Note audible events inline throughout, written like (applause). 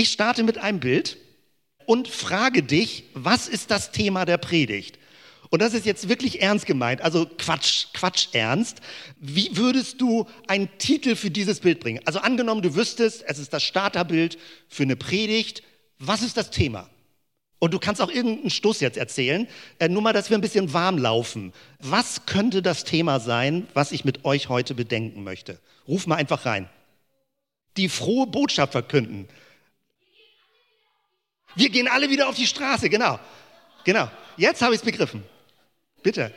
Ich starte mit einem Bild und frage dich, was ist das Thema der Predigt? Und das ist jetzt wirklich ernst gemeint, also Quatsch, Quatsch ernst. Wie würdest du einen Titel für dieses Bild bringen? Also angenommen, du wüsstest, es ist das Starterbild für eine Predigt. Was ist das Thema? Und du kannst auch irgendeinen Stoß jetzt erzählen, äh, nur mal, dass wir ein bisschen warm laufen. Was könnte das Thema sein, was ich mit euch heute bedenken möchte? Ruf mal einfach rein. Die frohe Botschaft verkünden. Wir gehen alle wieder auf die Straße, genau. Genau. Jetzt habe ich es begriffen. Bitte.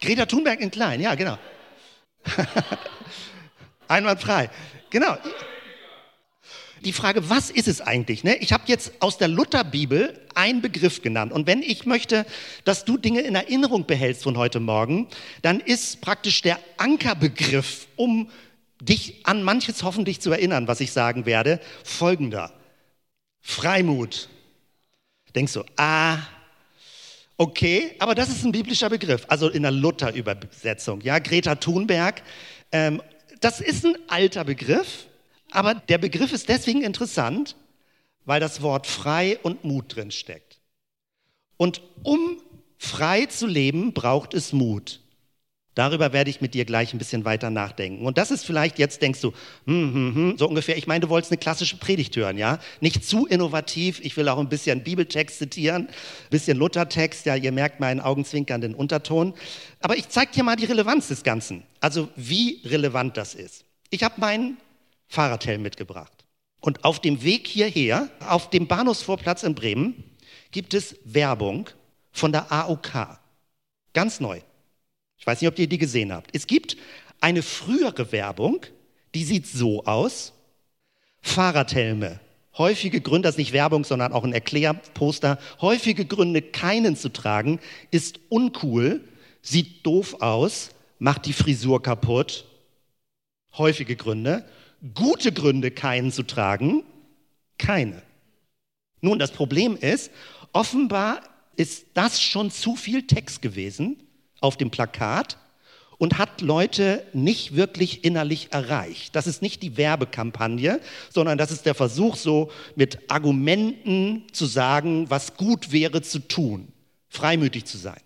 Greta Thunberg in klein, ja, genau. (laughs) Einwandfrei. Genau. Die Frage, was ist es eigentlich? Ne? Ich habe jetzt aus der Lutherbibel einen Begriff genannt. Und wenn ich möchte, dass du Dinge in Erinnerung behältst von heute Morgen, dann ist praktisch der Ankerbegriff, um dich an manches hoffentlich zu erinnern, was ich sagen werde, folgender. Freimut. Denkst du, ah, Okay, aber das ist ein biblischer Begriff, also in der Luther-Übersetzung. Ja, Greta Thunberg, ähm, das ist ein alter Begriff, aber der Begriff ist deswegen interessant, weil das Wort frei und Mut drin steckt. Und um frei zu leben, braucht es Mut. Darüber werde ich mit dir gleich ein bisschen weiter nachdenken. Und das ist vielleicht, jetzt denkst du, hm, hm, hm, so ungefähr, ich meine, du wolltest eine klassische Predigt hören, ja? Nicht zu innovativ, ich will auch ein bisschen Bibeltext zitieren, ein bisschen Luthertext, ja, ihr merkt meinen augenzwinkernden Unterton. Aber ich zeige dir mal die Relevanz des Ganzen, also wie relevant das ist. Ich habe meinen Fahrradhelm mitgebracht. Und auf dem Weg hierher, auf dem Bahnhofsvorplatz in Bremen, gibt es Werbung von der AOK. Ganz neu. Ich weiß nicht, ob ihr die gesehen habt. Es gibt eine frühere Werbung, die sieht so aus. Fahrradhelme. Häufige Gründe, das ist nicht Werbung, sondern auch ein Erklärposter. Häufige Gründe, keinen zu tragen, ist uncool, sieht doof aus, macht die Frisur kaputt. Häufige Gründe. Gute Gründe, keinen zu tragen, keine. Nun, das Problem ist, offenbar ist das schon zu viel Text gewesen auf dem Plakat und hat Leute nicht wirklich innerlich erreicht. Das ist nicht die Werbekampagne, sondern das ist der Versuch, so mit Argumenten zu sagen, was gut wäre zu tun, freimütig zu sein.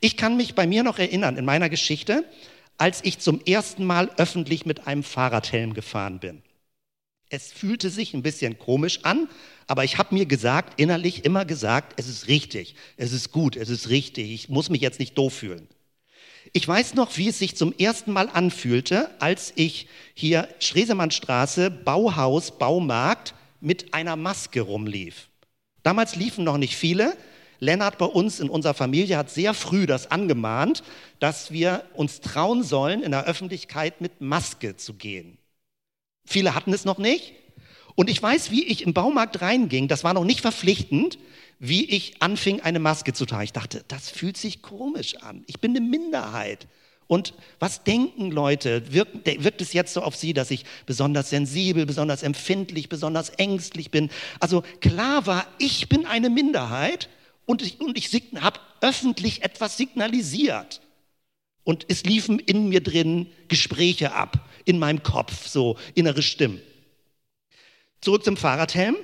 Ich kann mich bei mir noch erinnern, in meiner Geschichte, als ich zum ersten Mal öffentlich mit einem Fahrradhelm gefahren bin. Es fühlte sich ein bisschen komisch an, aber ich habe mir gesagt, innerlich immer gesagt, es ist richtig, es ist gut, es ist richtig, ich muss mich jetzt nicht doof fühlen. Ich weiß noch, wie es sich zum ersten Mal anfühlte, als ich hier Schresemannstraße, Bauhaus, Baumarkt mit einer Maske rumlief. Damals liefen noch nicht viele. Lennart bei uns in unserer Familie hat sehr früh das angemahnt, dass wir uns trauen sollen, in der Öffentlichkeit mit Maske zu gehen. Viele hatten es noch nicht. Und ich weiß, wie ich im Baumarkt reinging, das war noch nicht verpflichtend, wie ich anfing, eine Maske zu tragen. Ich dachte, das fühlt sich komisch an. Ich bin eine Minderheit. Und was denken Leute? Wirkt, wirkt, es jetzt so auf sie, dass ich besonders sensibel, besonders empfindlich, besonders ängstlich bin? Also klar war, ich bin eine Minderheit und ich, und ich habe öffentlich etwas signalisiert. Und es liefen in mir drin Gespräche ab, in meinem Kopf, so innere Stimmen. Zurück zum Fahrradhelm.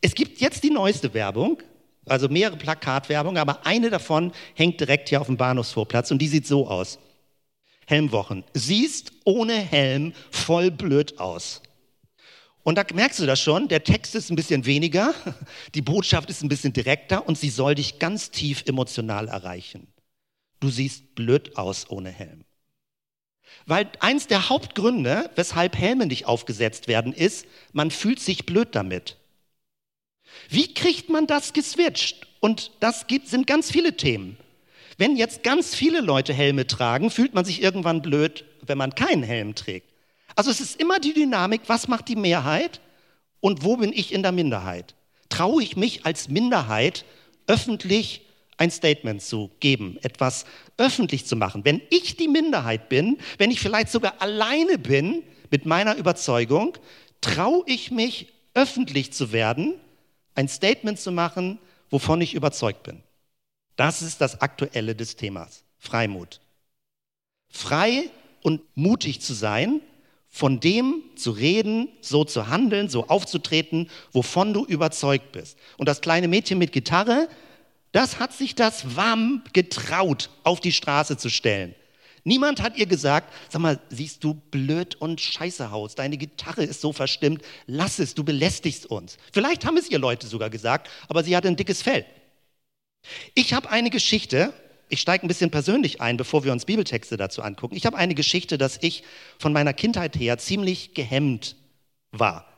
Es gibt jetzt die neueste Werbung, also mehrere Plakatwerbung, aber eine davon hängt direkt hier auf dem Bahnhofsvorplatz und die sieht so aus. Helmwochen. Siehst ohne Helm voll blöd aus. Und da merkst du das schon, der Text ist ein bisschen weniger, (laughs) die Botschaft ist ein bisschen direkter und sie soll dich ganz tief emotional erreichen. Du siehst blöd aus ohne Helm. Weil eins der Hauptgründe, weshalb Helme nicht aufgesetzt werden, ist, man fühlt sich blöd damit. Wie kriegt man das geswitcht? Und das gibt, sind ganz viele Themen. Wenn jetzt ganz viele Leute Helme tragen, fühlt man sich irgendwann blöd, wenn man keinen Helm trägt. Also es ist immer die Dynamik, was macht die Mehrheit und wo bin ich in der Minderheit? Traue ich mich als Minderheit öffentlich ein Statement zu geben, etwas öffentlich zu machen. Wenn ich die Minderheit bin, wenn ich vielleicht sogar alleine bin mit meiner Überzeugung, traue ich mich öffentlich zu werden, ein Statement zu machen, wovon ich überzeugt bin. Das ist das Aktuelle des Themas, Freimut. Frei und mutig zu sein, von dem zu reden, so zu handeln, so aufzutreten, wovon du überzeugt bist. Und das kleine Mädchen mit Gitarre, das hat sich das warm getraut, auf die Straße zu stellen. Niemand hat ihr gesagt, sag mal, siehst du blöd und scheiße Haus, deine Gitarre ist so verstimmt, lass es, du belästigst uns. Vielleicht haben es ihr Leute sogar gesagt, aber sie hatte ein dickes Fell. Ich habe eine Geschichte, ich steige ein bisschen persönlich ein, bevor wir uns Bibeltexte dazu angucken. Ich habe eine Geschichte, dass ich von meiner Kindheit her ziemlich gehemmt war.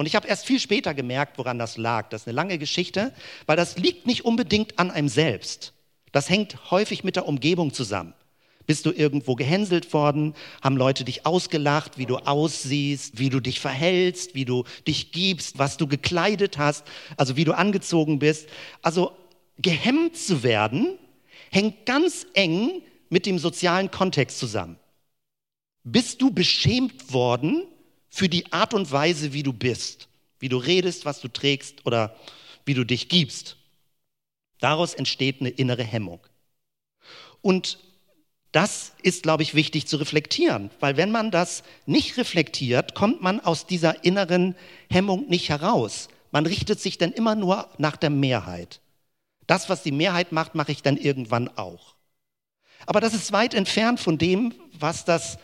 Und ich habe erst viel später gemerkt, woran das lag. Das ist eine lange Geschichte, weil das liegt nicht unbedingt an einem selbst. Das hängt häufig mit der Umgebung zusammen. Bist du irgendwo gehänselt worden? Haben Leute dich ausgelacht, wie du aussiehst, wie du dich verhältst, wie du dich gibst, was du gekleidet hast, also wie du angezogen bist? Also gehemmt zu werden, hängt ganz eng mit dem sozialen Kontext zusammen. Bist du beschämt worden für die Art und Weise, wie du bist, wie du redest, was du trägst oder wie du dich gibst? Daraus entsteht eine innere Hemmung. Und das ist, glaube ich, wichtig zu reflektieren, weil wenn man das nicht reflektiert, kommt man aus dieser inneren Hemmung nicht heraus. Man richtet sich dann immer nur nach der Mehrheit. Das, was die Mehrheit macht, mache ich dann irgendwann auch. Aber das ist weit entfernt von dem, was das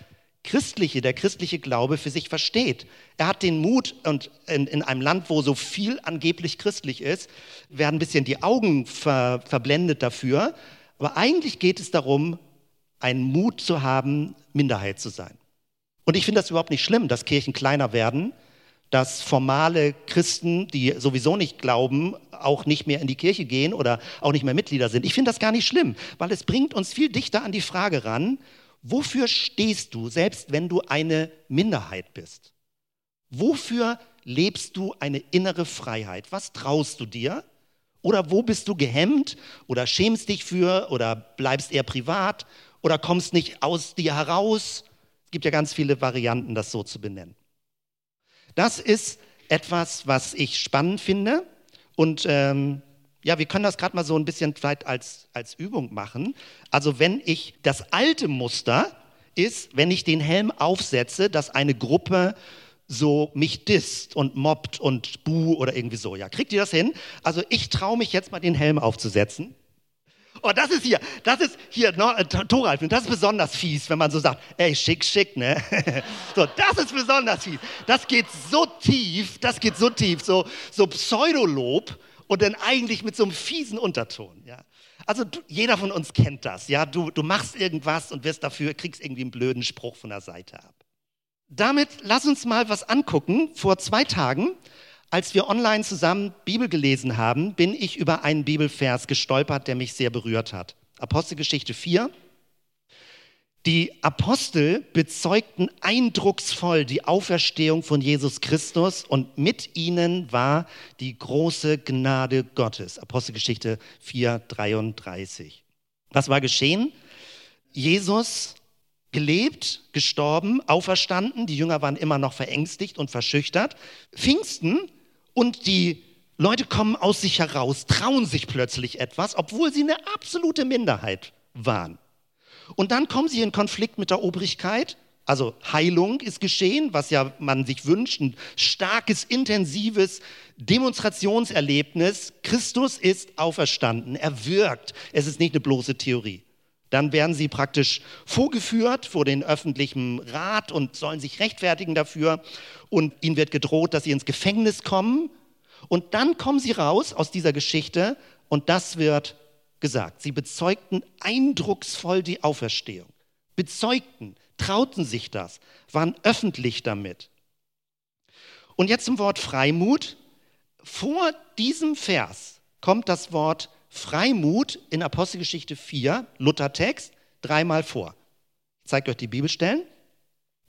Christliche, der christliche Glaube für sich versteht. Er hat den Mut, und in, in einem Land, wo so viel angeblich christlich ist, werden ein bisschen die Augen ver, verblendet dafür. Aber eigentlich geht es darum, einen Mut zu haben, Minderheit zu sein. Und ich finde das überhaupt nicht schlimm, dass Kirchen kleiner werden, dass formale Christen, die sowieso nicht glauben, auch nicht mehr in die Kirche gehen oder auch nicht mehr Mitglieder sind. Ich finde das gar nicht schlimm, weil es bringt uns viel dichter an die Frage ran, wofür stehst du, selbst wenn du eine Minderheit bist? Wofür lebst du eine innere Freiheit? Was traust du dir? Oder wo bist du gehemmt oder schämst dich für oder bleibst eher privat oder kommst nicht aus dir heraus? Es gibt ja ganz viele Varianten, das so zu benennen. Das ist etwas, was ich spannend finde. Und ähm, ja, wir können das gerade mal so ein bisschen vielleicht als, als Übung machen. Also wenn ich das alte Muster ist, wenn ich den Helm aufsetze, dass eine Gruppe so mich disst und mobbt und buh oder irgendwie so. Ja, kriegt ihr das hin? Also ich traue mich jetzt mal den Helm aufzusetzen. Oh, das ist hier, das ist hier, no, äh, Thoralf, das ist besonders fies, wenn man so sagt, ey, schick, schick, ne? (laughs) so, das ist besonders fies. Das geht so tief, das geht so tief, so, so Pseudolob und dann eigentlich mit so einem fiesen Unterton, ja. Also du, jeder von uns kennt das, ja. Du, du machst irgendwas und wirst dafür, kriegst irgendwie einen blöden Spruch von der Seite ab. Damit lass uns mal was angucken. Vor zwei Tagen als wir online zusammen Bibel gelesen haben, bin ich über einen Bibelvers gestolpert, der mich sehr berührt hat. Apostelgeschichte 4. Die Apostel bezeugten eindrucksvoll die Auferstehung von Jesus Christus und mit ihnen war die große Gnade Gottes. Apostelgeschichte 4, 33. Was war geschehen? Jesus gelebt, gestorben, auferstanden. Die Jünger waren immer noch verängstigt und verschüchtert. Pfingsten und die Leute kommen aus sich heraus, trauen sich plötzlich etwas, obwohl sie eine absolute Minderheit waren. Und dann kommen sie in Konflikt mit der Obrigkeit. Also Heilung ist geschehen, was ja man sich wünscht, ein starkes, intensives Demonstrationserlebnis. Christus ist auferstanden, er wirkt. Es ist nicht eine bloße Theorie. Dann werden sie praktisch vorgeführt vor den öffentlichen Rat und sollen sich rechtfertigen dafür. Und ihnen wird gedroht, dass sie ins Gefängnis kommen. Und dann kommen sie raus aus dieser Geschichte und das wird gesagt. Sie bezeugten eindrucksvoll die Auferstehung. Bezeugten, trauten sich das, waren öffentlich damit. Und jetzt zum Wort Freimut. Vor diesem Vers kommt das Wort Freimut in Apostelgeschichte 4, Luthertext, dreimal vor. Ich zeige euch die Bibelstellen.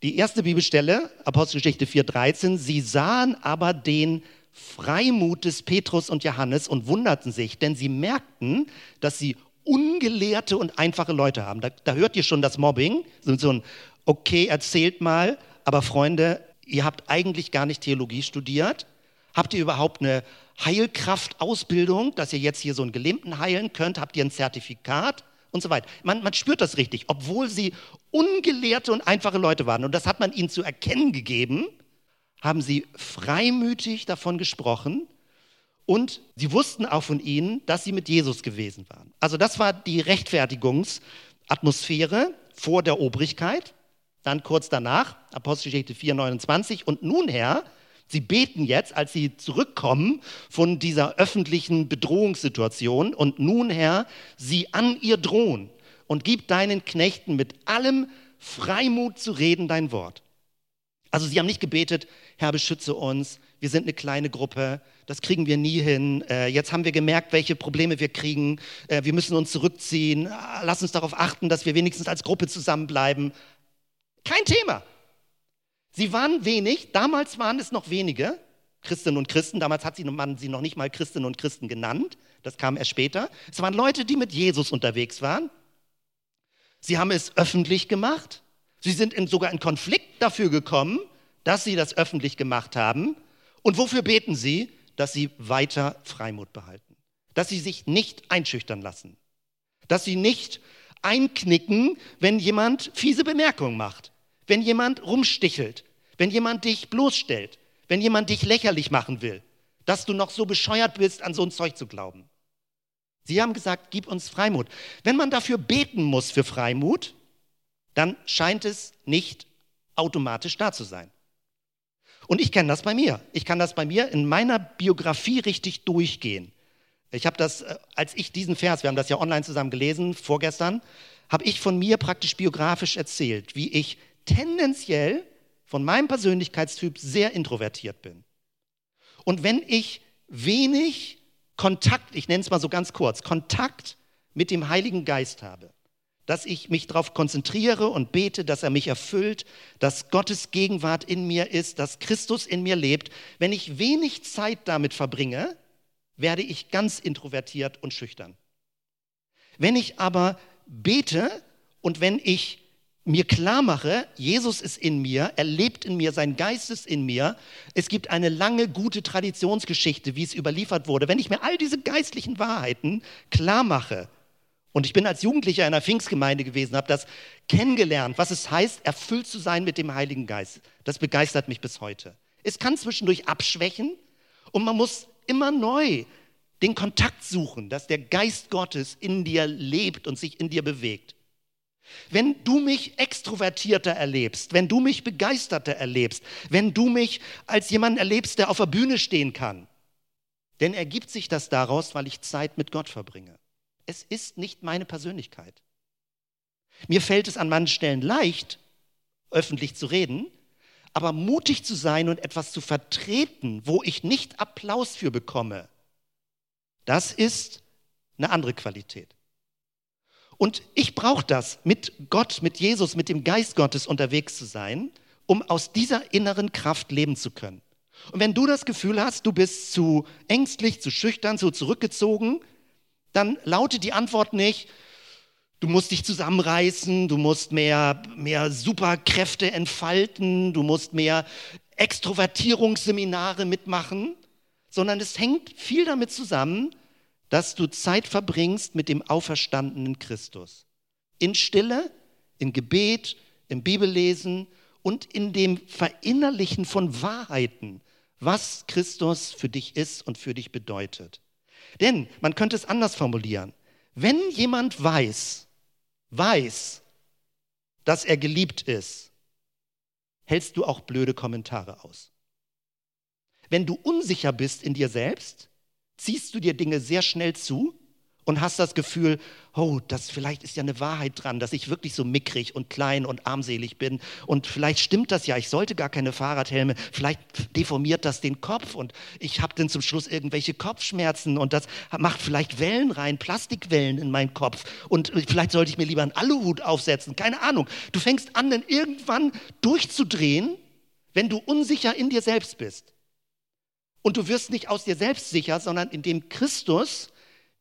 Die erste Bibelstelle, Apostelgeschichte 4, 13, sie sahen aber den Freimut des Petrus und Johannes und wunderten sich, denn sie merkten, dass sie ungelehrte und einfache Leute haben. Da, da hört ihr schon das Mobbing, so ein, okay, erzählt mal, aber Freunde, ihr habt eigentlich gar nicht Theologie studiert. Habt ihr überhaupt eine Heilkraftausbildung, dass ihr jetzt hier so einen Gelähmten heilen könnt? Habt ihr ein Zertifikat? und so weiter. Man, man spürt das richtig, obwohl sie ungelehrte und einfache Leute waren. Und das hat man ihnen zu erkennen gegeben, haben sie freimütig davon gesprochen und sie wussten auch von ihnen, dass sie mit Jesus gewesen waren. Also das war die Rechtfertigungsatmosphäre vor der Obrigkeit. Dann kurz danach, Apostelgeschichte 4, 29. Und nun, Herr, Sie beten jetzt, als sie zurückkommen von dieser öffentlichen Bedrohungssituation und nun, Herr, sie an ihr drohen und gib deinen Knechten mit allem Freimut zu reden dein Wort. Also sie haben nicht gebetet, Herr, beschütze uns, wir sind eine kleine Gruppe, das kriegen wir nie hin, äh, jetzt haben wir gemerkt, welche Probleme wir kriegen, äh, wir müssen uns zurückziehen, lass uns darauf achten, dass wir wenigstens als Gruppe zusammenbleiben. Kein Thema. Sie waren wenig, damals waren es noch wenige Christinnen und Christen, damals hat man sie noch nicht mal Christinnen und Christen genannt, das kam erst später. Es waren Leute, die mit Jesus unterwegs waren. Sie haben es öffentlich gemacht. Sie sind in, sogar in Konflikt dafür gekommen, dass sie das öffentlich gemacht haben. Und wofür beten sie? Dass sie weiter Freimut behalten. Dass sie sich nicht einschüchtern lassen. Dass sie nicht einknicken, wenn jemand fiese Bemerkungen macht. Wenn jemand rumstichelt wenn jemand dich bloßstellt, wenn jemand dich lächerlich machen will, dass du noch so bescheuert bist, an so ein Zeug zu glauben. Sie haben gesagt, gib uns Freimut. Wenn man dafür beten muss für Freimut, dann scheint es nicht automatisch da zu sein. Und ich kenne das bei mir. Ich kann das bei mir in meiner Biografie richtig durchgehen. Ich habe das, äh, als ich diesen Vers, wir haben das ja online zusammen gelesen, vorgestern, habe ich von mir praktisch biografisch erzählt, wie ich tendenziell von meinem Persönlichkeitstyp sehr introvertiert bin. Und wenn ich wenig Kontakt, ich nenne es mal so ganz kurz, Kontakt mit dem Heiligen Geist habe, dass ich mich darauf konzentriere und bete, dass er mich erfüllt, dass Gottes Gegenwart in mir ist, dass Christus in mir lebt. Wenn ich wenig Zeit damit verbringe, werde ich ganz introvertiert und schüchtern. Wenn ich aber bete und wenn ich mir klar mache, Jesus ist in mir, er lebt in mir, sein Geist ist in mir. Es gibt eine lange, gute Traditionsgeschichte, wie es überliefert wurde. Wenn ich mir all diese geistlichen Wahrheiten klar mache, und ich bin als Jugendlicher in einer Pfingstgemeinde gewesen, habe das kennengelernt, was es heißt, erfüllt zu sein mit dem Heiligen Geist. Das begeistert mich bis heute. Es kann zwischendurch abschwächen und man muss immer neu den Kontakt suchen, dass der Geist Gottes in dir lebt und sich in dir bewegt. Wenn du mich extrovertierter erlebst, wenn du mich begeisterter erlebst, wenn du mich als jemanden erlebst, der auf der Bühne stehen kann, dann ergibt sich das daraus, weil ich Zeit mit Gott verbringe. Es ist nicht meine Persönlichkeit. Mir fällt es an manchen Stellen leicht, öffentlich zu reden, aber mutig zu sein und etwas zu vertreten, wo ich nicht Applaus für bekomme, das ist eine andere Qualität. Und ich brauche das, mit Gott, mit Jesus, mit dem Geist Gottes unterwegs zu sein, um aus dieser inneren Kraft leben zu können. Und wenn du das Gefühl hast, du bist zu ängstlich, zu schüchtern, zu zurückgezogen, dann lautet die Antwort nicht, du musst dich zusammenreißen, du musst mehr, mehr Superkräfte entfalten, du musst mehr Extrovertierungsseminare mitmachen, sondern es hängt viel damit zusammen, dass du Zeit verbringst mit dem auferstandenen Christus. In Stille, in Gebet, im Bibellesen und in dem Verinnerlichen von Wahrheiten, was Christus für dich ist und für dich bedeutet. Denn man könnte es anders formulieren. Wenn jemand weiß, weiß, dass er geliebt ist, hältst du auch blöde Kommentare aus. Wenn du unsicher bist in dir selbst, ziehst du dir Dinge sehr schnell zu und hast das Gefühl, oh, das vielleicht ist ja eine Wahrheit dran, dass ich wirklich so mickrig und klein und armselig bin. Und vielleicht stimmt das ja, ich sollte gar keine Fahrradhelme, vielleicht deformiert das den Kopf und ich habe dann zum Schluss irgendwelche Kopfschmerzen. Und das macht vielleicht Wellen rein, Plastikwellen in meinen Kopf. Und vielleicht sollte ich mir lieber einen Aluhut aufsetzen, keine Ahnung. Du fängst an, dann irgendwann durchzudrehen, wenn du unsicher in dir selbst bist. Und du wirst nicht aus dir selbst sicher, sondern indem Christus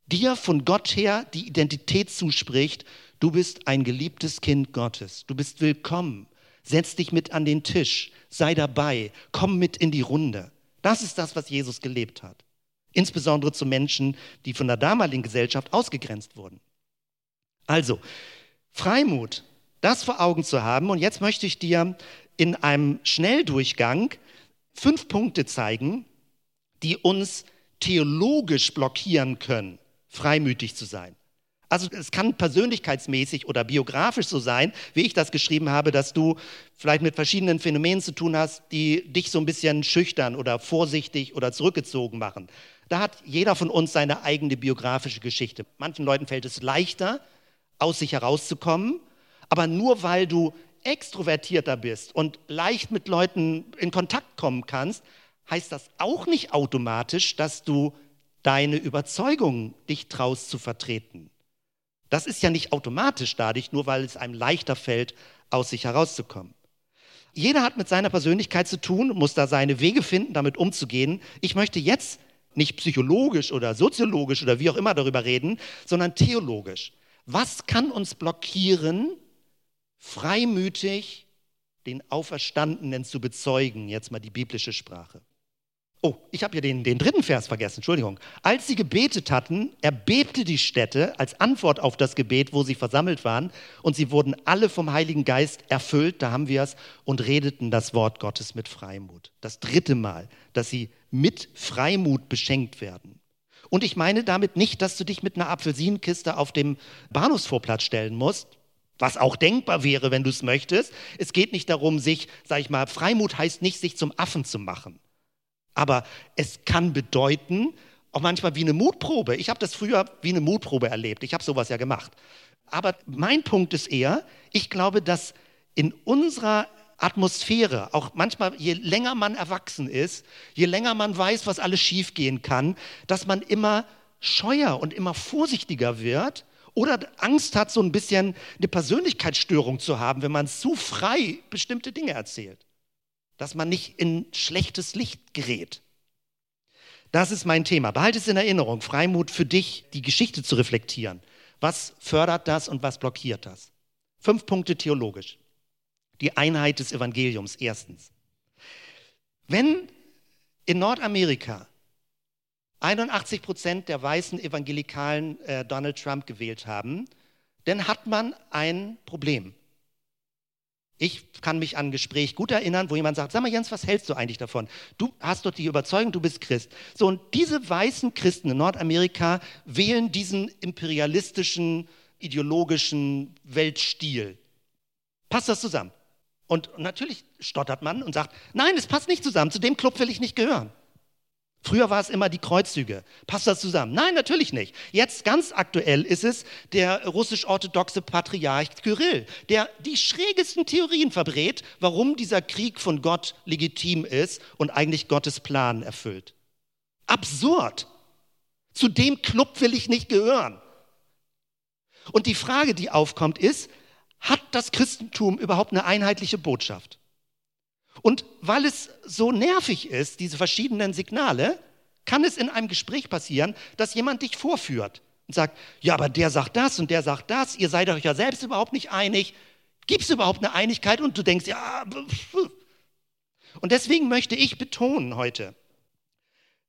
dir von Gott her die Identität zuspricht, du bist ein geliebtes Kind Gottes, du bist willkommen, setz dich mit an den Tisch, sei dabei, komm mit in die Runde. Das ist das, was Jesus gelebt hat. Insbesondere zu Menschen, die von der damaligen Gesellschaft ausgegrenzt wurden. Also, Freimut, das vor Augen zu haben. Und jetzt möchte ich dir in einem Schnelldurchgang fünf Punkte zeigen, die uns theologisch blockieren können, freimütig zu sein. Also es kann persönlichkeitsmäßig oder biografisch so sein, wie ich das geschrieben habe, dass du vielleicht mit verschiedenen Phänomenen zu tun hast, die dich so ein bisschen schüchtern oder vorsichtig oder zurückgezogen machen. Da hat jeder von uns seine eigene biografische Geschichte. Manchen Leuten fällt es leichter, aus sich herauszukommen, aber nur weil du extrovertierter bist und leicht mit Leuten in Kontakt kommen kannst, heißt das auch nicht automatisch, dass du deine Überzeugung dich traust zu vertreten. Das ist ja nicht automatisch dadurch, nur weil es einem leichter fällt, aus sich herauszukommen. Jeder hat mit seiner Persönlichkeit zu tun, muss da seine Wege finden, damit umzugehen. Ich möchte jetzt nicht psychologisch oder soziologisch oder wie auch immer darüber reden, sondern theologisch. Was kann uns blockieren, freimütig den Auferstandenen zu bezeugen? Jetzt mal die biblische Sprache. Oh, ich habe hier den, den dritten Vers vergessen, Entschuldigung. Als sie gebetet hatten, erbebte die Stätte als Antwort auf das Gebet, wo sie versammelt waren, und sie wurden alle vom Heiligen Geist erfüllt, da haben wir es, und redeten das Wort Gottes mit Freimut. Das dritte Mal, dass sie mit Freimut beschenkt werden. Und ich meine damit nicht, dass du dich mit einer Apfelsinenkiste auf dem Bahnhofsvorplatz stellen musst, was auch denkbar wäre, wenn du es möchtest. Es geht nicht darum, sich, sag ich mal, Freimut heißt nicht, sich zum Affen zu machen. Aber es kann bedeuten, auch manchmal wie eine Mutprobe. Ich habe das früher wie eine Mutprobe erlebt. Ich habe sowas ja gemacht. Aber mein Punkt ist eher, ich glaube, dass in unserer Atmosphäre, auch manchmal, je länger man erwachsen ist, je länger man weiß, was alles schiefgehen kann, dass man immer scheuer und immer vorsichtiger wird oder Angst hat, so ein bisschen eine Persönlichkeitsstörung zu haben, wenn man zu frei bestimmte Dinge erzählt dass man nicht in schlechtes Licht gerät. Das ist mein Thema. Behalte es in Erinnerung, Freimut für dich, die Geschichte zu reflektieren. Was fördert das und was blockiert das? Fünf Punkte theologisch. Die Einheit des Evangeliums erstens. Wenn in Nordamerika 81 Prozent der weißen Evangelikalen äh, Donald Trump gewählt haben, dann hat man ein Problem. Ich kann mich an ein Gespräch gut erinnern, wo jemand sagt, sag mal Jens, was hältst du eigentlich davon? Du hast doch die Überzeugung, du bist Christ. So, und diese weißen Christen in Nordamerika wählen diesen imperialistischen, ideologischen Weltstil. Passt das zusammen? Und natürlich stottert man und sagt, nein, es passt nicht zusammen, zu dem Club will ich nicht gehören. Früher war es immer die Kreuzzüge. Passt das zusammen? Nein, natürlich nicht. Jetzt ganz aktuell ist es der russisch-orthodoxe Patriarch Kyrill, der die schrägesten Theorien verbrät, warum dieser Krieg von Gott legitim ist und eigentlich Gottes Plan erfüllt. Absurd. Zu dem Club will ich nicht gehören. Und die Frage, die aufkommt, ist, hat das Christentum überhaupt eine einheitliche Botschaft? Und weil es so nervig ist, diese verschiedenen Signale, kann es in einem Gespräch passieren, dass jemand dich vorführt und sagt, ja, aber der sagt das und der sagt das, ihr seid euch ja selbst überhaupt nicht einig. Gibt es überhaupt eine Einigkeit? Und du denkst, ja. Und deswegen möchte ich betonen heute,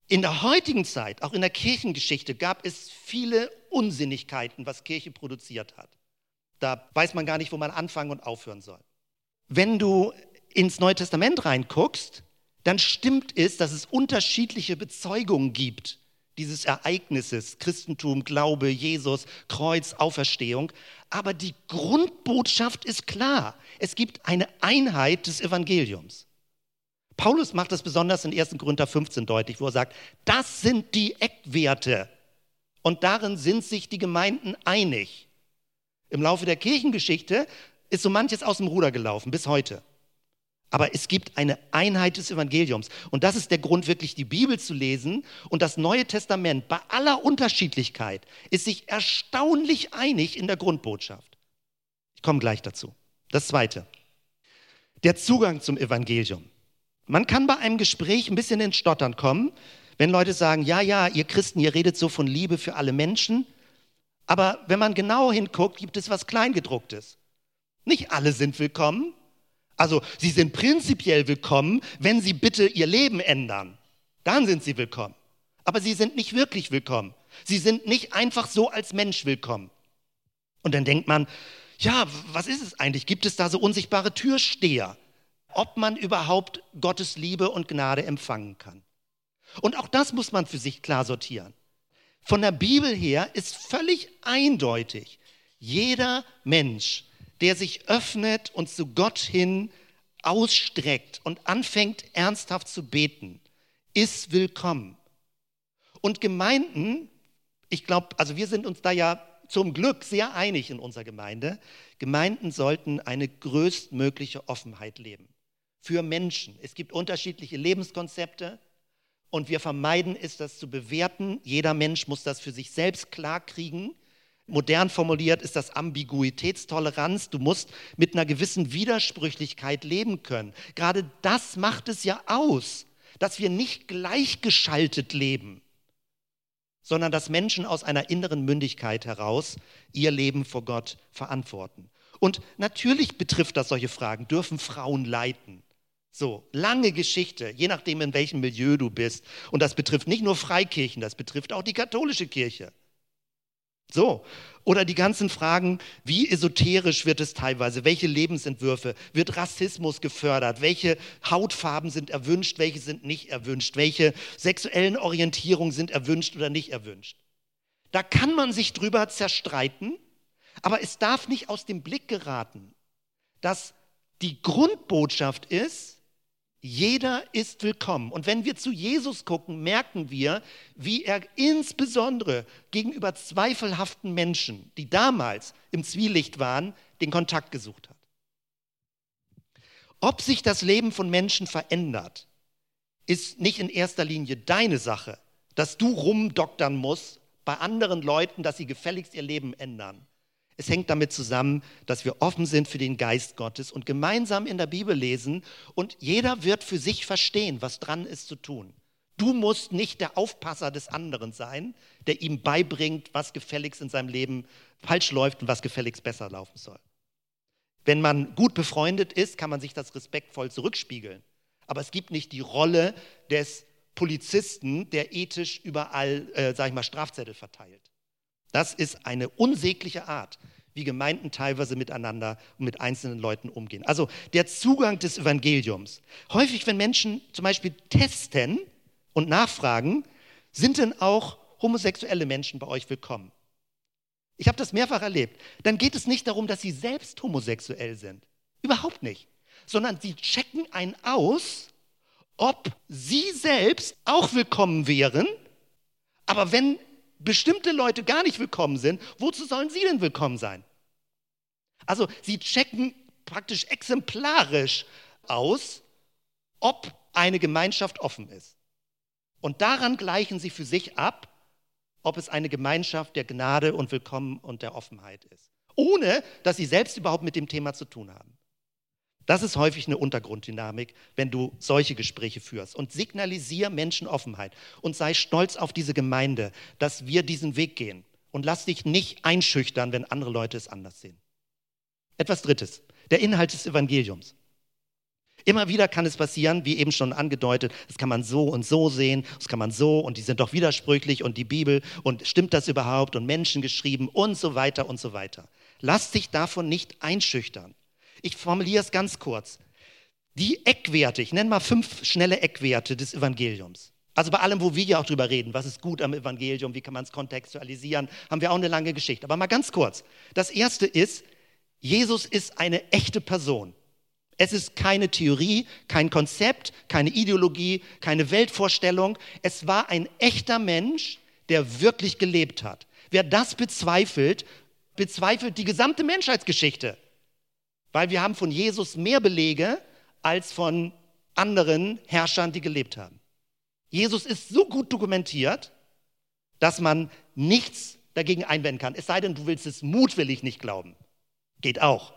in der heutigen Zeit, auch in der Kirchengeschichte, gab es viele Unsinnigkeiten, was Kirche produziert hat. Da weiß man gar nicht, wo man anfangen und aufhören soll. Wenn du ins Neue Testament reinguckst, dann stimmt es, dass es unterschiedliche Bezeugungen gibt dieses Ereignisses, Christentum, Glaube, Jesus, Kreuz, Auferstehung. Aber die Grundbotschaft ist klar. Es gibt eine Einheit des Evangeliums. Paulus macht das besonders in 1. Korinther 15 deutlich, wo er sagt, das sind die Eckwerte. Und darin sind sich die Gemeinden einig. Im Laufe der Kirchengeschichte ist so manches aus dem Ruder gelaufen, bis heute. Aber es gibt eine Einheit des Evangeliums. Und das ist der Grund, wirklich die Bibel zu lesen. Und das Neue Testament, bei aller Unterschiedlichkeit, ist sich erstaunlich einig in der Grundbotschaft. Ich komme gleich dazu. Das Zweite, der Zugang zum Evangelium. Man kann bei einem Gespräch ein bisschen ins Stottern kommen, wenn Leute sagen, ja, ja, ihr Christen, ihr redet so von Liebe für alle Menschen. Aber wenn man genau hinguckt, gibt es was Kleingedrucktes. Nicht alle sind willkommen, also sie sind prinzipiell willkommen, wenn sie bitte ihr Leben ändern. Dann sind sie willkommen. Aber sie sind nicht wirklich willkommen. Sie sind nicht einfach so als Mensch willkommen. Und dann denkt man, ja, was ist es eigentlich? Gibt es da so unsichtbare Türsteher? Ob man überhaupt Gottes Liebe und Gnade empfangen kann. Und auch das muss man für sich klar sortieren. Von der Bibel her ist völlig eindeutig, jeder Mensch, der sich öffnet und zu Gott hin ausstreckt und anfängt ernsthaft zu beten, ist willkommen. Und Gemeinden, ich glaube, also wir sind uns da ja zum Glück sehr einig in unserer Gemeinde, Gemeinden sollten eine größtmögliche Offenheit leben für Menschen. Es gibt unterschiedliche Lebenskonzepte und wir vermeiden es, das zu bewerten. Jeder Mensch muss das für sich selbst klarkriegen. Modern formuliert ist das Ambiguitätstoleranz. Du musst mit einer gewissen Widersprüchlichkeit leben können. Gerade das macht es ja aus, dass wir nicht gleichgeschaltet leben sondern dass Menschen aus einer inneren Mündigkeit heraus ihr Leben vor Gott verantworten. Und natürlich betrifft das solche Fragen. Dürfen Frauen leiten? So, lange Geschichte, je nachdem, in welchem Milieu du bist. Und das betrifft nicht nur Freikirchen, das betrifft auch die katholische Kirche. So, oder die ganzen Fragen, wie esoterisch wird es teilweise, welche Lebensentwürfe, wird Rassismus gefördert, welche Hautfarben sind erwünscht, welche sind nicht erwünscht, welche sexuellen Orientierungen sind erwünscht oder nicht erwünscht. Da kann man sich drüber zerstreiten, aber es darf nicht aus dem Blick geraten, dass die Grundbotschaft ist, jeder ist willkommen. Und wenn wir zu Jesus gucken, merken wir, wie er insbesondere gegenüber zweifelhaften Menschen, die damals im Zwielicht waren, den Kontakt gesucht hat. Ob sich das Leben von Menschen verändert, ist nicht in erster Linie deine Sache, dass du rumdoktern musst bei anderen Leuten, dass sie gefälligst ihr Leben ändern. Es hängt damit zusammen, dass wir offen sind für den Geist Gottes und gemeinsam in der Bibel lesen und jeder wird für sich verstehen, was dran ist zu tun. Du musst nicht der Aufpasser des anderen sein, der ihm beibringt, was gefälligst in seinem Leben falsch läuft und was gefälligst besser laufen soll. Wenn man gut befreundet ist, kann man sich das respektvoll zurückspiegeln. Aber es gibt nicht die Rolle des Polizisten, der ethisch überall, äh, sag ich mal, Strafzettel verteilt. Das ist eine unsägliche Art, wie Gemeinden teilweise miteinander und mit einzelnen Leuten umgehen. Also der Zugang des Evangeliums. Häufig, wenn Menschen zum Beispiel testen und nachfragen, sind denn auch homosexuelle Menschen bei euch willkommen? Ich habe das mehrfach erlebt. Dann geht es nicht darum, dass sie selbst homosexuell sind. Überhaupt nicht. Sondern sie checken einen aus, ob sie selbst auch willkommen wären. Aber wenn bestimmte Leute gar nicht willkommen sind, wozu sollen sie denn willkommen sein? Also sie checken praktisch exemplarisch aus, ob eine Gemeinschaft offen ist. Und daran gleichen sie für sich ab, ob es eine Gemeinschaft der Gnade und Willkommen und der Offenheit ist. Ohne dass sie selbst überhaupt mit dem Thema zu tun haben. Das ist häufig eine Untergrunddynamik, wenn du solche Gespräche führst. Und signalisier Menschen Offenheit und sei stolz auf diese Gemeinde, dass wir diesen Weg gehen. Und lass dich nicht einschüchtern, wenn andere Leute es anders sehen. Etwas Drittes, der Inhalt des Evangeliums. Immer wieder kann es passieren, wie eben schon angedeutet, das kann man so und so sehen, das kann man so und die sind doch widersprüchlich und die Bibel und stimmt das überhaupt und Menschen geschrieben und so weiter und so weiter. Lass dich davon nicht einschüchtern. Ich formuliere es ganz kurz. Die Eckwerte, ich nenne mal fünf schnelle Eckwerte des Evangeliums. Also bei allem, wo wir ja auch drüber reden, was ist gut am Evangelium, wie kann man es kontextualisieren, haben wir auch eine lange Geschichte. Aber mal ganz kurz. Das erste ist, Jesus ist eine echte Person. Es ist keine Theorie, kein Konzept, keine Ideologie, keine Weltvorstellung. Es war ein echter Mensch, der wirklich gelebt hat. Wer das bezweifelt, bezweifelt die gesamte Menschheitsgeschichte. Weil wir haben von Jesus mehr Belege als von anderen Herrschern, die gelebt haben. Jesus ist so gut dokumentiert, dass man nichts dagegen einwenden kann. Es sei denn, du willst es mutwillig nicht glauben. Geht auch.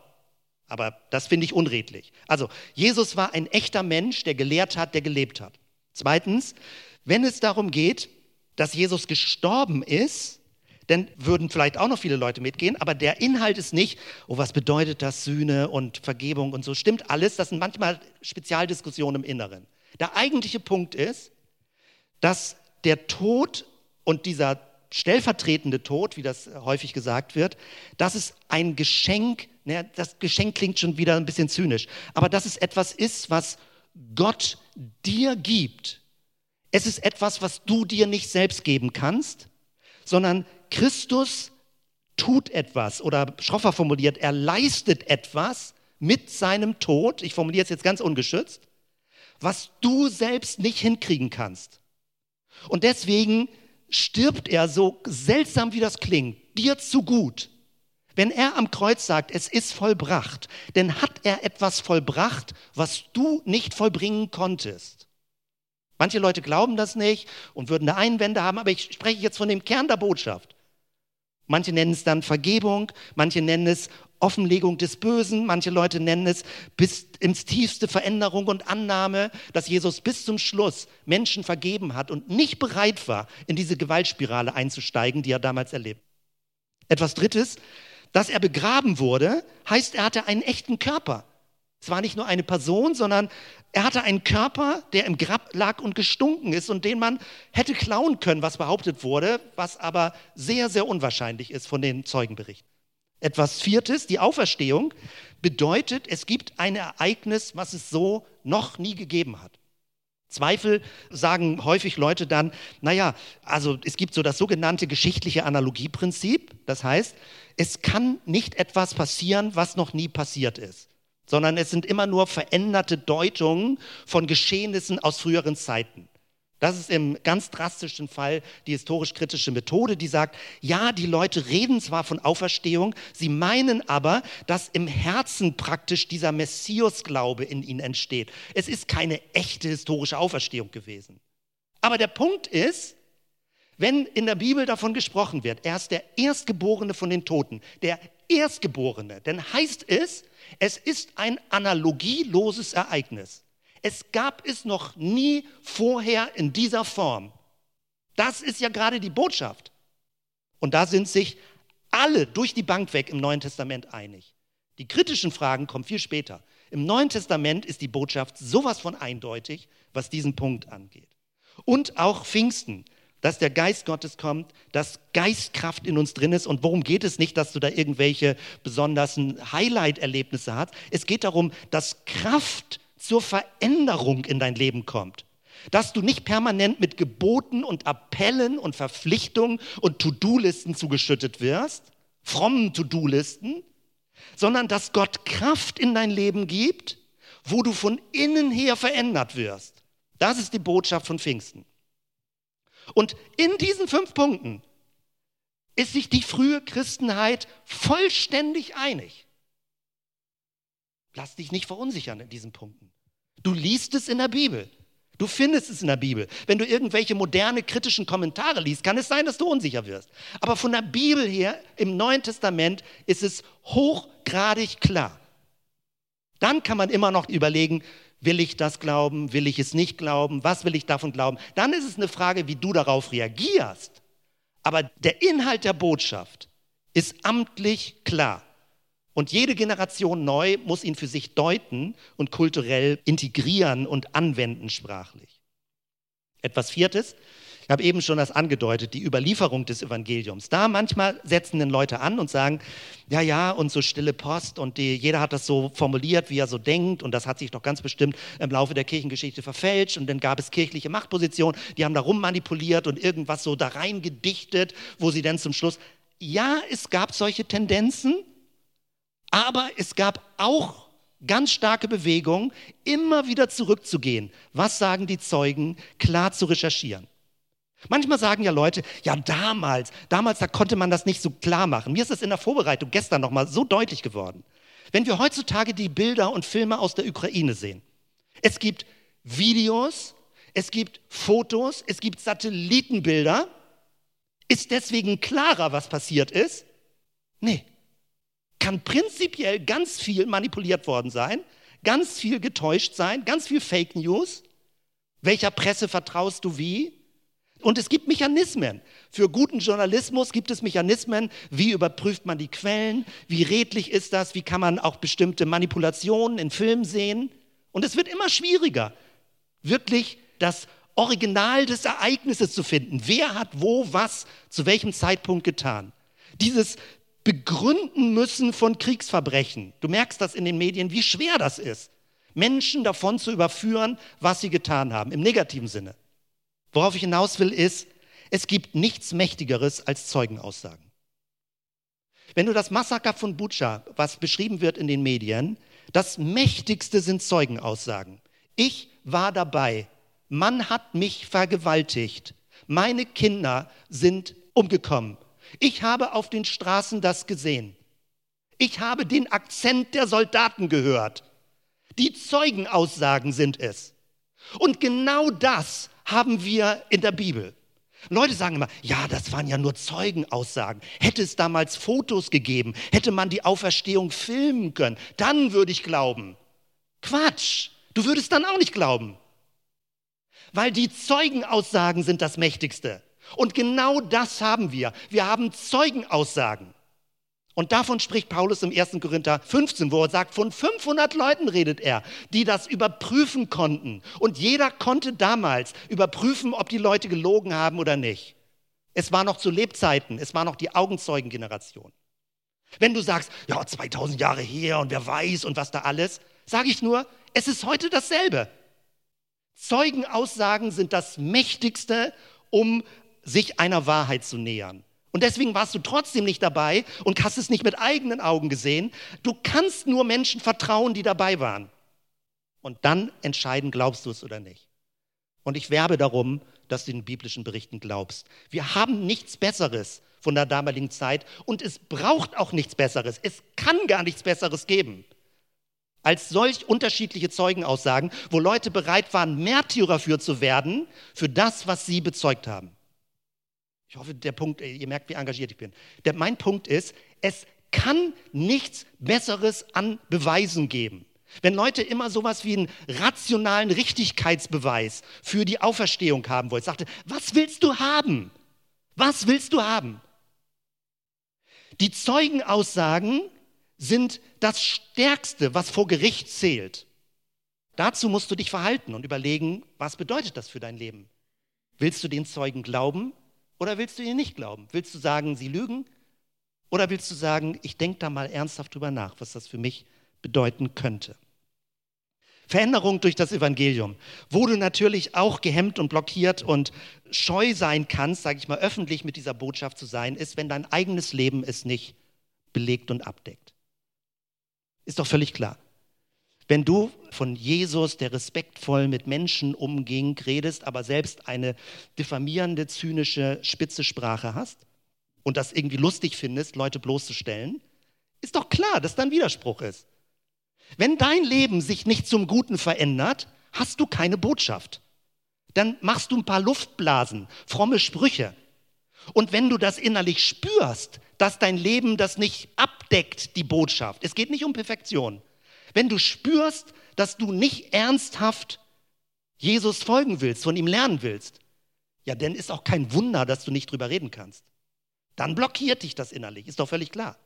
Aber das finde ich unredlich. Also, Jesus war ein echter Mensch, der gelehrt hat, der gelebt hat. Zweitens, wenn es darum geht, dass Jesus gestorben ist, dann würden vielleicht auch noch viele Leute mitgehen, aber der Inhalt ist nicht, oh, was bedeutet das, Sühne und Vergebung und so, stimmt alles, das sind manchmal Spezialdiskussionen im Inneren. Der eigentliche Punkt ist, dass der Tod und dieser stellvertretende Tod, wie das häufig gesagt wird, dass es ein Geschenk, das Geschenk klingt schon wieder ein bisschen zynisch, aber dass es etwas ist, was Gott dir gibt. Es ist etwas, was du dir nicht selbst geben kannst, sondern Christus tut etwas oder schroffer formuliert, er leistet etwas mit seinem Tod, ich formuliere es jetzt ganz ungeschützt, was du selbst nicht hinkriegen kannst. Und deswegen stirbt er so seltsam, wie das klingt, dir zu gut. Wenn er am Kreuz sagt, es ist vollbracht, dann hat er etwas vollbracht, was du nicht vollbringen konntest. Manche Leute glauben das nicht und würden da Einwände haben, aber ich spreche jetzt von dem Kern der Botschaft. Manche nennen es dann Vergebung, manche nennen es Offenlegung des Bösen, manche Leute nennen es bis ins tiefste Veränderung und Annahme, dass Jesus bis zum Schluss Menschen vergeben hat und nicht bereit war, in diese Gewaltspirale einzusteigen, die er damals erlebt. Etwas Drittes, dass er begraben wurde, heißt, er hatte einen echten Körper. Es war nicht nur eine Person, sondern er hatte einen Körper, der im Grab lag und gestunken ist und den man hätte klauen können, was behauptet wurde, was aber sehr, sehr unwahrscheinlich ist von den Zeugenberichten. Etwas Viertes, die Auferstehung bedeutet, es gibt ein Ereignis, was es so noch nie gegeben hat. Zweifel sagen häufig Leute dann, naja, also es gibt so das sogenannte geschichtliche Analogieprinzip. Das heißt, es kann nicht etwas passieren, was noch nie passiert ist, sondern es sind immer nur veränderte Deutungen von Geschehnissen aus früheren Zeiten. Das ist im ganz drastischen Fall die historisch-kritische Methode, die sagt, ja, die Leute reden zwar von Auferstehung, sie meinen aber, dass im Herzen praktisch dieser Messias-Glaube in ihnen entsteht. Es ist keine echte historische Auferstehung gewesen. Aber der Punkt ist, wenn in der Bibel davon gesprochen wird, er ist der Erstgeborene von den Toten, der Erstgeborene, dann heißt es, es ist ein analogieloses Ereignis. Es gab es noch nie vorher in dieser Form. Das ist ja gerade die Botschaft. Und da sind sich alle durch die Bank weg im Neuen Testament einig. Die kritischen Fragen kommen viel später. Im Neuen Testament ist die Botschaft sowas von eindeutig, was diesen Punkt angeht. Und auch Pfingsten, dass der Geist Gottes kommt, dass Geistkraft in uns drin ist. Und worum geht es nicht, dass du da irgendwelche besonderen Highlight-Erlebnisse hast? Es geht darum, dass Kraft zur Veränderung in dein Leben kommt. Dass du nicht permanent mit Geboten und Appellen und Verpflichtungen und To-Do-Listen zugeschüttet wirst, frommen To-Do-Listen, sondern dass Gott Kraft in dein Leben gibt, wo du von innen her verändert wirst. Das ist die Botschaft von Pfingsten. Und in diesen fünf Punkten ist sich die frühe Christenheit vollständig einig. Lass dich nicht verunsichern in diesen Punkten. Du liest es in der Bibel. Du findest es in der Bibel. Wenn du irgendwelche moderne kritischen Kommentare liest, kann es sein, dass du unsicher wirst. Aber von der Bibel her im Neuen Testament ist es hochgradig klar. Dann kann man immer noch überlegen, will ich das glauben, will ich es nicht glauben, was will ich davon glauben. Dann ist es eine Frage, wie du darauf reagierst. Aber der Inhalt der Botschaft ist amtlich klar. Und jede Generation neu muss ihn für sich deuten und kulturell integrieren und anwenden sprachlich. Etwas Viertes, ich habe eben schon das angedeutet, die Überlieferung des Evangeliums. Da manchmal setzen den Leute an und sagen, ja, ja, und so stille Post und die, jeder hat das so formuliert, wie er so denkt und das hat sich doch ganz bestimmt im Laufe der Kirchengeschichte verfälscht und dann gab es kirchliche Machtpositionen, die haben da rummanipuliert und irgendwas so da rein gedichtet, wo sie dann zum Schluss, ja, es gab solche Tendenzen, aber es gab auch ganz starke Bewegung, immer wieder zurückzugehen. Was sagen die Zeugen? Klar zu recherchieren. Manchmal sagen ja Leute, ja damals, damals, da konnte man das nicht so klar machen. Mir ist das in der Vorbereitung gestern nochmal so deutlich geworden. Wenn wir heutzutage die Bilder und Filme aus der Ukraine sehen, es gibt Videos, es gibt Fotos, es gibt Satellitenbilder. Ist deswegen klarer, was passiert ist? Nee kann prinzipiell ganz viel manipuliert worden sein, ganz viel getäuscht sein, ganz viel Fake News. Welcher Presse vertraust du wie? Und es gibt Mechanismen. Für guten Journalismus gibt es Mechanismen, wie überprüft man die Quellen, wie redlich ist das, wie kann man auch bestimmte Manipulationen in Filmen sehen. Und es wird immer schwieriger, wirklich das Original des Ereignisses zu finden. Wer hat wo was zu welchem Zeitpunkt getan? Dieses Begründen müssen von Kriegsverbrechen. Du merkst das in den Medien, wie schwer das ist, Menschen davon zu überführen, was sie getan haben, im negativen Sinne. Worauf ich hinaus will, ist, es gibt nichts Mächtigeres als Zeugenaussagen. Wenn du das Massaker von Bucha, was beschrieben wird in den Medien, das Mächtigste sind Zeugenaussagen. Ich war dabei. Man hat mich vergewaltigt. Meine Kinder sind umgekommen. Ich habe auf den Straßen das gesehen. Ich habe den Akzent der Soldaten gehört. Die Zeugenaussagen sind es. Und genau das haben wir in der Bibel. Leute sagen immer, ja, das waren ja nur Zeugenaussagen. Hätte es damals Fotos gegeben, hätte man die Auferstehung filmen können, dann würde ich glauben. Quatsch, du würdest dann auch nicht glauben. Weil die Zeugenaussagen sind das Mächtigste. Und genau das haben wir. Wir haben Zeugenaussagen. Und davon spricht Paulus im 1. Korinther 15, wo er sagt, von 500 Leuten redet er, die das überprüfen konnten. Und jeder konnte damals überprüfen, ob die Leute gelogen haben oder nicht. Es war noch zu Lebzeiten, es war noch die Augenzeugengeneration. Wenn du sagst, ja, 2000 Jahre her und wer weiß und was da alles, sage ich nur, es ist heute dasselbe. Zeugenaussagen sind das Mächtigste, um sich einer Wahrheit zu nähern. Und deswegen warst du trotzdem nicht dabei und hast es nicht mit eigenen Augen gesehen. Du kannst nur Menschen vertrauen, die dabei waren. Und dann entscheiden, glaubst du es oder nicht. Und ich werbe darum, dass du den biblischen Berichten glaubst. Wir haben nichts Besseres von der damaligen Zeit und es braucht auch nichts Besseres. Es kann gar nichts Besseres geben als solch unterschiedliche Zeugenaussagen, wo Leute bereit waren, Märtyrer für zu werden, für das, was sie bezeugt haben. Ich hoffe, der Punkt, ihr merkt, wie engagiert ich bin. Der, mein Punkt ist, es kann nichts Besseres an Beweisen geben. Wenn Leute immer sowas wie einen rationalen Richtigkeitsbeweis für die Auferstehung haben wollen, sagte, was willst du haben? Was willst du haben? Die Zeugenaussagen sind das Stärkste, was vor Gericht zählt. Dazu musst du dich verhalten und überlegen, was bedeutet das für dein Leben? Willst du den Zeugen glauben oder willst du ihnen nicht glauben? Willst du sagen, sie lügen? Oder willst du sagen, ich denke da mal ernsthaft drüber nach, was das für mich bedeuten könnte? Veränderung durch das Evangelium, wo du natürlich auch gehemmt und blockiert und scheu sein kannst, sage ich mal, öffentlich mit dieser Botschaft zu sein, ist, wenn dein eigenes Leben es nicht belegt und abdeckt. Ist doch völlig klar. Wenn du von Jesus, der respektvoll mit Menschen umging, redest, aber selbst eine diffamierende, zynische, spitze Sprache hast und das irgendwie lustig findest, Leute bloßzustellen, ist doch klar, dass da ein Widerspruch ist. Wenn dein Leben sich nicht zum Guten verändert, hast du keine Botschaft. Dann machst du ein paar Luftblasen, fromme Sprüche. Und wenn du das innerlich spürst, dass dein Leben das nicht abdeckt, die Botschaft, es geht nicht um Perfektion, wenn du spürst, dass du nicht ernsthaft Jesus folgen willst, von ihm lernen willst, ja, dann ist auch kein Wunder, dass du nicht drüber reden kannst. Dann blockiert dich das innerlich, ist doch völlig klar.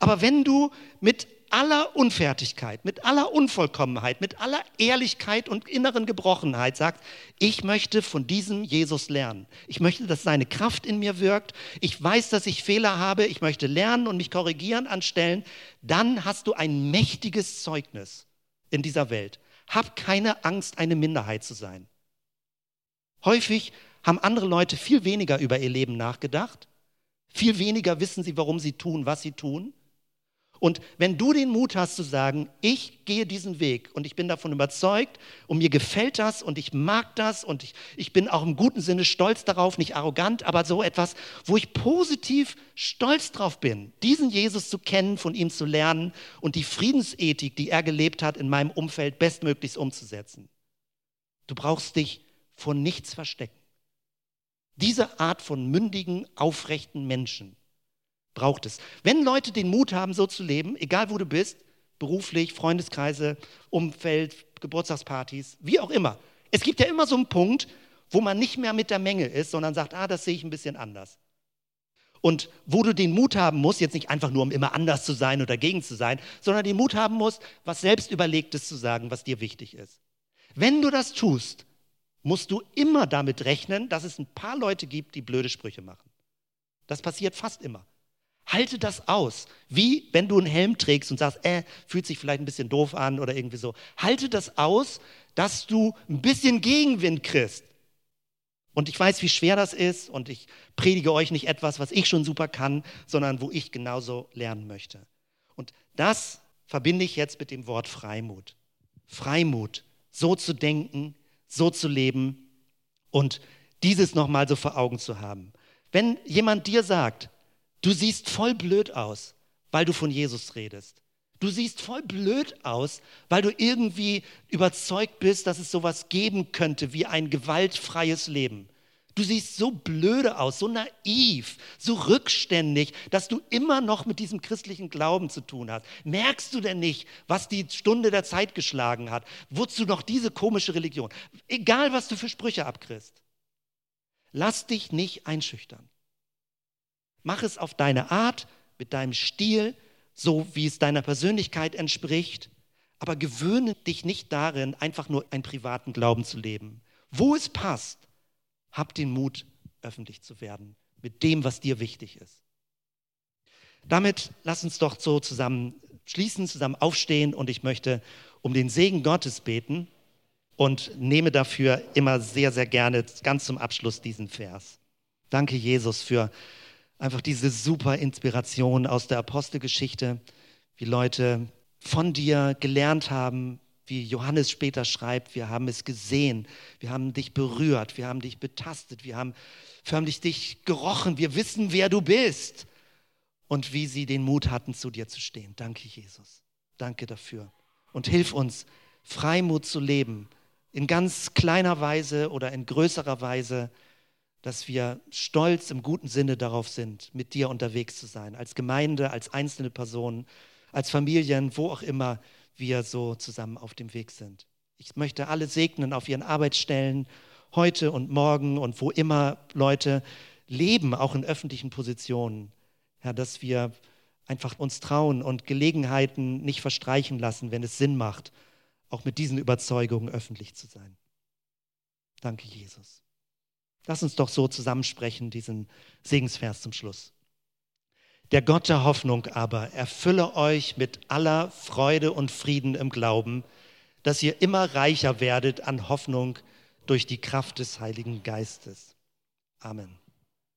Aber wenn du mit aller Unfertigkeit, mit aller Unvollkommenheit, mit aller Ehrlichkeit und inneren Gebrochenheit sagst, ich möchte von diesem Jesus lernen. Ich möchte, dass seine Kraft in mir wirkt. Ich weiß, dass ich Fehler habe. Ich möchte lernen und mich korrigieren anstellen. Dann hast du ein mächtiges Zeugnis in dieser Welt. Hab keine Angst, eine Minderheit zu sein. Häufig haben andere Leute viel weniger über ihr Leben nachgedacht. Viel weniger wissen sie, warum sie tun, was sie tun. Und wenn du den Mut hast zu sagen, ich gehe diesen Weg und ich bin davon überzeugt und mir gefällt das und ich mag das und ich, ich bin auch im guten Sinne stolz darauf, nicht arrogant, aber so etwas, wo ich positiv stolz drauf bin, diesen Jesus zu kennen, von ihm zu lernen und die Friedensethik, die er gelebt hat, in meinem Umfeld bestmöglichst umzusetzen. Du brauchst dich vor nichts verstecken. Diese Art von mündigen, aufrechten Menschen braucht es. Wenn Leute den Mut haben, so zu leben, egal wo du bist, beruflich, Freundeskreise, Umfeld, Geburtstagspartys, wie auch immer. Es gibt ja immer so einen Punkt, wo man nicht mehr mit der Menge ist, sondern sagt, ah, das sehe ich ein bisschen anders. Und wo du den Mut haben musst, jetzt nicht einfach nur um immer anders zu sein oder dagegen zu sein, sondern den Mut haben musst, was selbst überlegtes zu sagen, was dir wichtig ist. Wenn du das tust, musst du immer damit rechnen, dass es ein paar Leute gibt, die blöde Sprüche machen. Das passiert fast immer. Halte das aus. Wie wenn du einen Helm trägst und sagst, äh, fühlt sich vielleicht ein bisschen doof an oder irgendwie so. Halte das aus, dass du ein bisschen Gegenwind kriegst. Und ich weiß, wie schwer das ist und ich predige euch nicht etwas, was ich schon super kann, sondern wo ich genauso lernen möchte. Und das verbinde ich jetzt mit dem Wort Freimut. Freimut, so zu denken, so zu leben und dieses nochmal so vor Augen zu haben. Wenn jemand dir sagt, du siehst voll blöd aus, weil du von Jesus redest. Du siehst voll blöd aus, weil du irgendwie überzeugt bist, dass es sowas geben könnte wie ein gewaltfreies Leben. Du siehst so blöde aus, so naiv, so rückständig, dass du immer noch mit diesem christlichen Glauben zu tun hast. Merkst du denn nicht, was die Stunde der Zeit geschlagen hat? Wozu noch diese komische Religion? Egal, was du für Sprüche abkriegst. Lass dich nicht einschüchtern. Mach es auf deine Art, mit deinem Stil, so wie es deiner Persönlichkeit entspricht. Aber gewöhne dich nicht darin, einfach nur einen privaten Glauben zu leben. Wo es passt, hab den Mut, öffentlich zu werden mit dem, was dir wichtig ist. Damit lass uns doch so zusammen schließen, zusammen aufstehen und ich möchte um den Segen Gottes beten und nehme dafür immer sehr, sehr gerne ganz zum Abschluss diesen Vers. Danke, Jesus, für einfach diese super Inspiration aus der Apostelgeschichte, wie Leute von dir gelernt haben, wie Johannes später schreibt, wir haben es gesehen, wir haben dich berührt, wir haben dich betastet, wir haben förmlich dich gerochen, wir wissen, wer du bist und wie sie den Mut hatten, zu dir zu stehen. Danke, Jesus. Danke dafür. Und hilf uns, Freimut zu leben, in ganz kleiner Weise oder in größerer Weise, dass wir stolz im guten Sinne darauf sind, mit dir unterwegs zu sein, als Gemeinde, als einzelne Personen, als Familien, wo auch immer wir so zusammen auf dem Weg sind. Ich möchte alle segnen auf ihren Arbeitsstellen, heute und morgen und wo immer Leute leben, auch in öffentlichen Positionen. Ja, dass wir einfach uns trauen und Gelegenheiten nicht verstreichen lassen, wenn es Sinn macht, auch mit diesen Überzeugungen öffentlich zu sein. Danke, Jesus. Lass uns doch so zusammensprechen, diesen Segensvers zum Schluss. Der Gott der Hoffnung aber erfülle euch mit aller Freude und Frieden im Glauben, dass ihr immer reicher werdet an Hoffnung durch die Kraft des Heiligen Geistes. Amen.